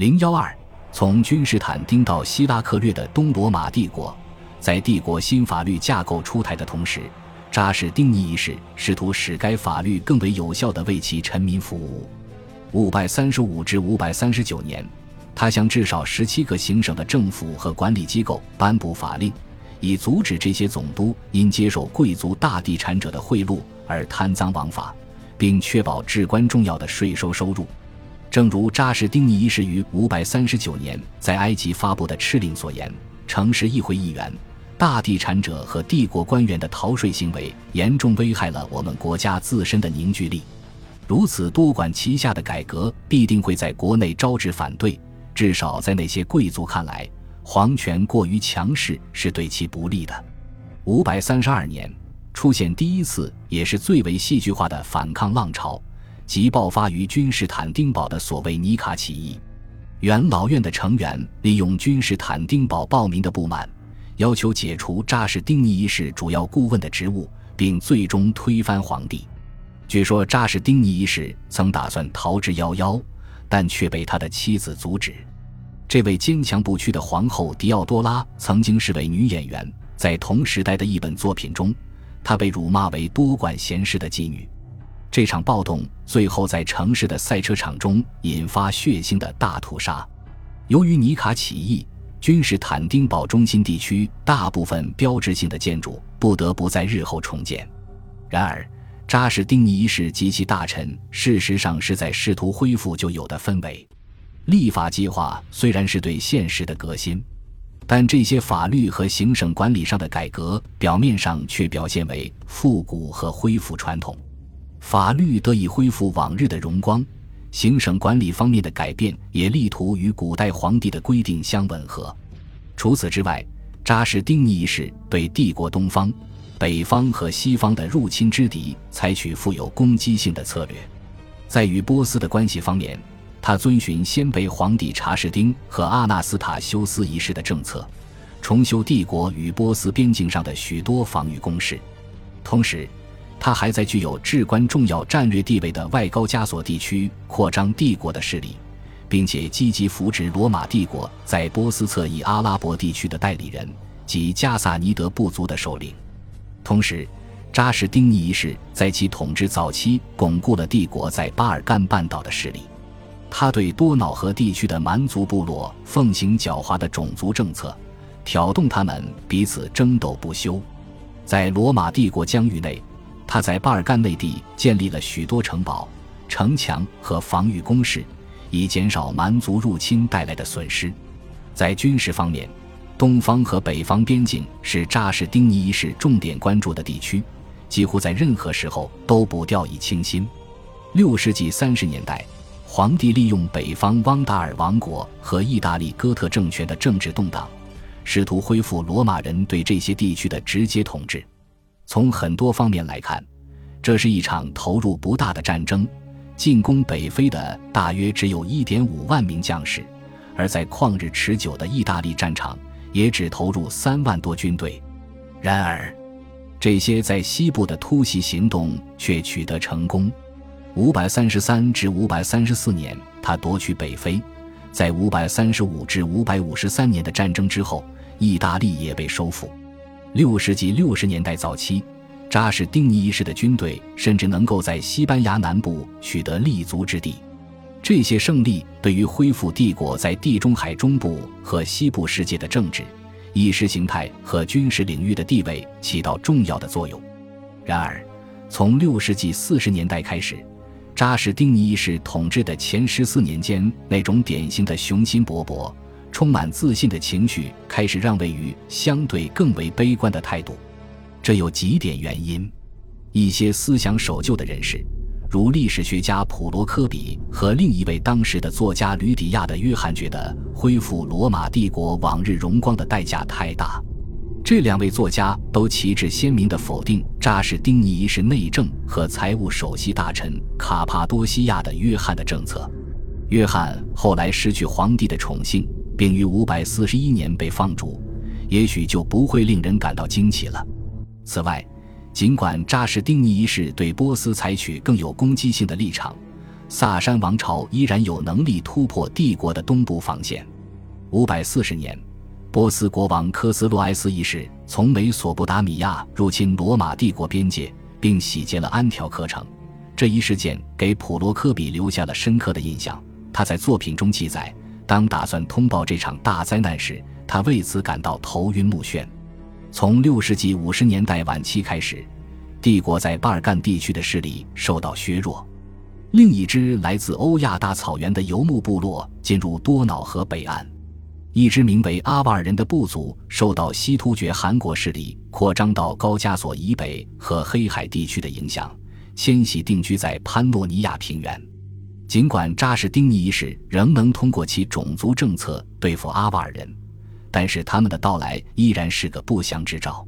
零幺二，从君士坦丁到希拉克略的东罗马帝国，在帝国新法律架构出台的同时，扎什丁尼一世试图使该法律更为有效地为其臣民服务。五百三十五至五百三十九年，他向至少十七个行省的政府和管理机构颁布法令，以阻止这些总督因接受贵族大地产者的贿赂而贪赃枉法，并确保至关重要的税收收入。正如扎什丁尼一世于五百三十九年在埃及发布的敕令所言，城市议会议员、大地产者和帝国官员的逃税行为严重危害了我们国家自身的凝聚力。如此多管齐下的改革必定会在国内招致反对，至少在那些贵族看来，皇权过于强势是对其不利的。五百三十二年出现第一次也是最为戏剧化的反抗浪潮。即爆发于君士坦丁堡的所谓尼卡起义，元老院的成员利用君士坦丁堡暴民的不满，要求解除扎什丁尼一世主要顾问的职务，并最终推翻皇帝。据说扎什丁尼一世曾打算逃之夭夭，但却被他的妻子阻止。这位坚强不屈的皇后狄奥多拉曾经是位女演员，在同时代的一本作品中，她被辱骂为多管闲事的妓女。这场暴动最后在城市的赛车场中引发血腥的大屠杀。由于尼卡起义，君士坦丁堡中心地区大部分标志性的建筑不得不在日后重建。然而，扎什丁尼一世及其大臣事实上是在试图恢复旧有的氛围。立法计划虽然是对现实的革新，但这些法律和行省管理上的改革表面上却表现为复古和恢复传统。法律得以恢复往日的荣光，行省管理方面的改变也力图与古代皇帝的规定相吻合。除此之外，扎什丁尼一世对帝国东方、北方和西方的入侵之敌采取富有攻击性的策略。在与波斯的关系方面，他遵循先辈皇帝查士丁和阿纳斯塔修斯一世的政策，重修帝国与波斯边境上的许多防御工事，同时。他还在具有至关重要战略地位的外高加索地区扩张帝国的势力，并且积极扶植罗马帝国在波斯侧翼阿拉伯地区的代理人及加萨尼德部族的首领。同时，扎什丁尼一世在其统治早期巩固了帝国在巴尔干半岛的势力。他对多瑙河地区的蛮族部落奉行狡猾的种族政策，挑动他们彼此争斗不休。在罗马帝国疆域内。他在巴尔干内地建立了许多城堡、城墙和防御工事，以减少蛮族入侵带来的损失。在军事方面，东方和北方边境是扎什丁尼一世重点关注的地区，几乎在任何时候都不掉以轻心。六世纪三十年代，皇帝利用北方汪达尔王国和意大利哥特政权的政治动荡，试图恢复罗马人对这些地区的直接统治。从很多方面来看，这是一场投入不大的战争。进攻北非的大约只有一点五万名将士，而在旷日持久的意大利战场，也只投入三万多军队。然而，这些在西部的突袭行动却取得成功。五百三十三至五百三十四年，他夺取北非。在五百三十五至五百五十三年的战争之后，意大利也被收复。六世纪六十年代早期，扎什丁尼一世的军队甚至能够在西班牙南部取得立足之地。这些胜利对于恢复帝国在地中海中部和西部世界的政治、意识形态和军事领域的地位起到重要的作用。然而，从六世纪四十年代开始，扎什丁尼一世统治的前十四年间，那种典型的雄心勃勃。充满自信的情绪开始让位于相对更为悲观的态度，这有几点原因。一些思想守旧的人士，如历史学家普罗科比和另一位当时的作家吕底亚的约翰，觉得恢复罗马帝国往日荣光的代价太大。这两位作家都旗帜鲜明地否定扎什丁尼一世内政和财务首席大臣卡帕多西亚的约翰的政策。约翰后来失去皇帝的宠幸。并于五百四十一年被放逐，也许就不会令人感到惊奇了。此外，尽管扎什丁尼一世对波斯采取更有攻击性的立场，萨珊王朝依然有能力突破帝国的东部防线。五百四十年，波斯国王科斯洛埃斯一世从美索不达米亚入侵罗马帝国边界，并洗劫了安条克城。这一事件给普罗科比留下了深刻的印象。他在作品中记载，当打算通报这场大灾难时，他为此感到头晕目眩。从六世纪五十年代晚期开始，帝国在巴尔干地区的势力受到削弱。另一支来自欧亚大草原的游牧部落进入多瑙河北岸，一支名为阿瓦尔人的部族受到西突厥汗国势力扩张到高加索以北和黑海地区的影响，迁徙定居在潘诺尼亚平原。尽管扎什丁尼一世仍能通过其种族政策对付阿瓦尔人，但是他们的到来依然是个不祥之兆。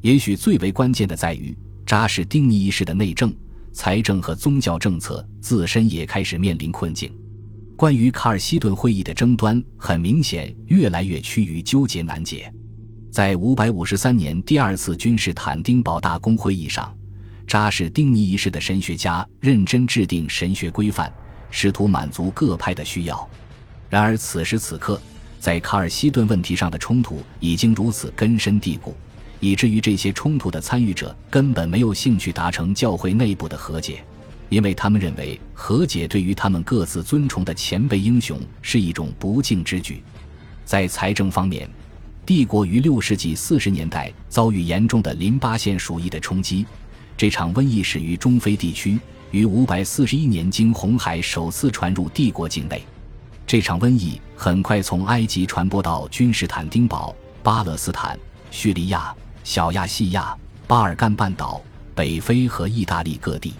也许最为关键的在于扎什丁尼一世的内政。财政和宗教政策自身也开始面临困境。关于卡尔西顿会议的争端，很明显越来越趋于纠结难解。在五百五十三年第二次君士坦丁堡大公会议上，扎什丁尼一世的神学家认真制定神学规范，试图满足各派的需要。然而，此时此刻，在卡尔西顿问题上的冲突已经如此根深蒂固。以至于这些冲突的参与者根本没有兴趣达成教会内部的和解，因为他们认为和解对于他们各自尊崇的前辈英雄是一种不敬之举。在财政方面，帝国于六世纪四十年代遭遇严重的淋巴腺鼠疫的冲击，这场瘟疫始于中非地区，于五百四十一年经红海首次传入帝国境内。这场瘟疫很快从埃及传播到君士坦丁堡、巴勒斯坦、叙利亚。小亚细亚、巴尔干半岛、北非和意大利各地，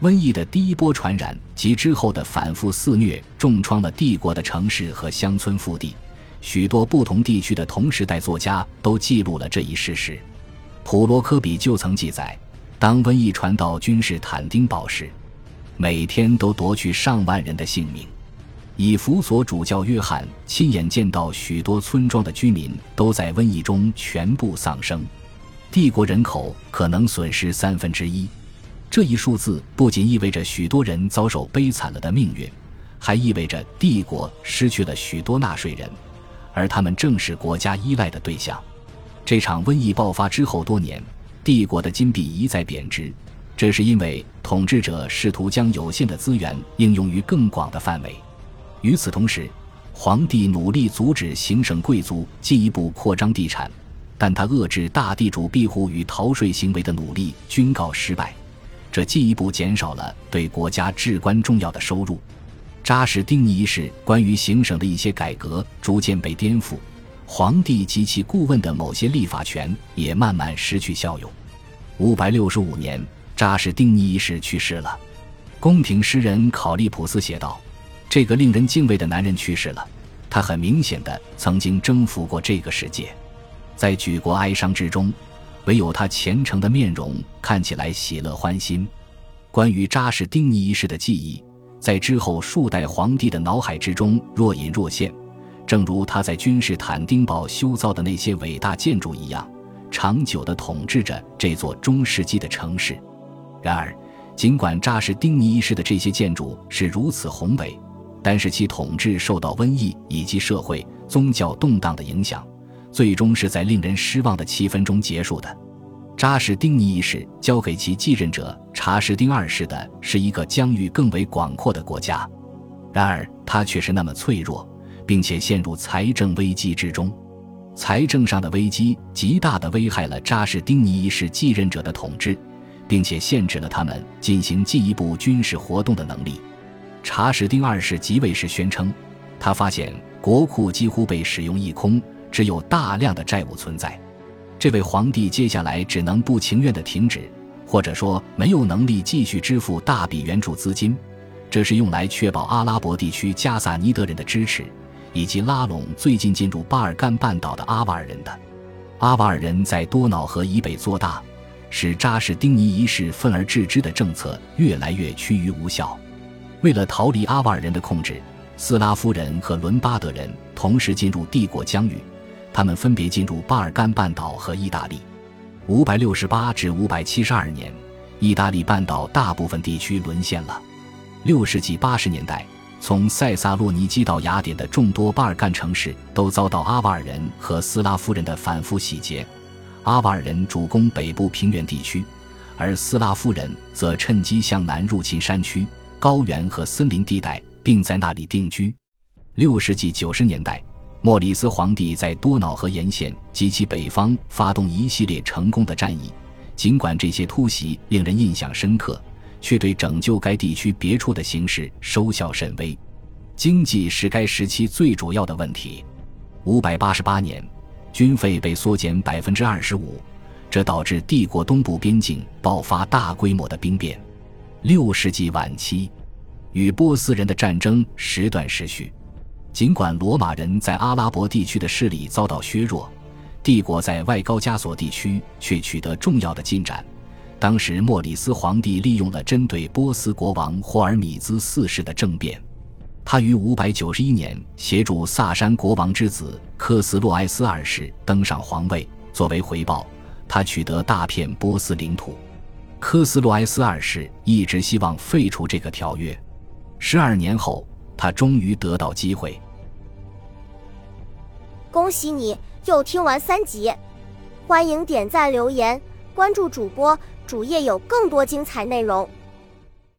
瘟疫的第一波传染及之后的反复肆虐，重创了帝国的城市和乡村腹地。许多不同地区的同时代作家都记录了这一事实。普罗科比就曾记载，当瘟疫传到君士坦丁堡时，每天都夺去上万人的性命。以弗所主教约翰亲眼见到许多村庄的居民都在瘟疫中全部丧生，帝国人口可能损失三分之一。这一数字不仅意味着许多人遭受悲惨了的命运，还意味着帝国失去了许多纳税人，而他们正是国家依赖的对象。这场瘟疫爆发之后多年，帝国的金币一再贬值，这是因为统治者试图将有限的资源应用于更广的范围。与此同时，皇帝努力阻止行省贵族进一步扩张地产，但他遏制大地主庇护与逃税行为的努力均告失败，这进一步减少了对国家至关重要的收入。扎什丁尼一世关于行省的一些改革逐渐被颠覆，皇帝及其顾问的某些立法权也慢慢失去效用。五百六十五年，扎什丁尼一世去世了。宫廷诗人考利普斯写道。这个令人敬畏的男人去世了，他很明显的曾经征服过这个世界，在举国哀伤之中，唯有他虔诚的面容看起来喜乐欢心。关于扎什丁尼一世的记忆，在之后数代皇帝的脑海之中若隐若现，正如他在君士坦丁堡修造的那些伟大建筑一样，长久的统治着这座中世纪的城市。然而，尽管扎什丁尼一世的这些建筑是如此宏伟，但是其统治受到瘟疫以及社会宗教动荡的影响，最终是在令人失望的气氛中结束的。扎什丁尼一世交给其继任者查士丁二世的是一个疆域更为广阔的国家，然而他却是那么脆弱，并且陷入财政危机之中。财政上的危机极大地危害了扎什丁尼一世继任者的统治，并且限制了他们进行进一步军事活动的能力。查士丁二世即位时宣称，他发现国库几乎被使用一空，只有大量的债务存在。这位皇帝接下来只能不情愿地停止，或者说没有能力继续支付大笔援助资金，这是用来确保阿拉伯地区加萨尼德人的支持，以及拉拢最近进入巴尔干半岛的阿瓦尔人的。阿瓦尔人在多瑙河以北做大，使扎什丁尼一世愤而治之的政策越来越趋于无效。为了逃离阿瓦尔人的控制，斯拉夫人和伦巴德人同时进入帝国疆域，他们分别进入巴尔干半岛和意大利。五百六十八至五百七十二年，意大利半岛大部分地区沦陷了。六世纪八十年代，从塞萨洛尼基到雅典的众多巴尔干城市都遭到阿瓦尔人和斯拉夫人的反复洗劫。阿瓦尔人主攻北部平原地区，而斯拉夫人则趁机向南入侵山区、高原和森林地带，并在那里定居。六世纪九十年代，莫里斯皇帝在多瑙河沿线及其北方发动一系列成功的战役，尽管这些突袭令人印象深刻。却对拯救该地区别处的形势收效甚微，经济是该时期最主要的问题。五百八十八年，军费被缩减百分之二十五，这导致帝国东部边境爆发大规模的兵变。六世纪晚期，与波斯人的战争时断时续。尽管罗马人在阿拉伯地区的势力遭到削弱，帝国在外高加索地区却取得重要的进展。当时，莫里斯皇帝利用了针对波斯国王霍尔米兹四世的政变，他于591年协助萨珊国王之子科斯洛埃斯二世登上皇位。作为回报，他取得大片波斯领土。科斯洛埃斯二世一直希望废除这个条约，十二年后，他终于得到机会。恭喜你又听完三集，欢迎点赞、留言、关注主播。主页有更多精彩内容。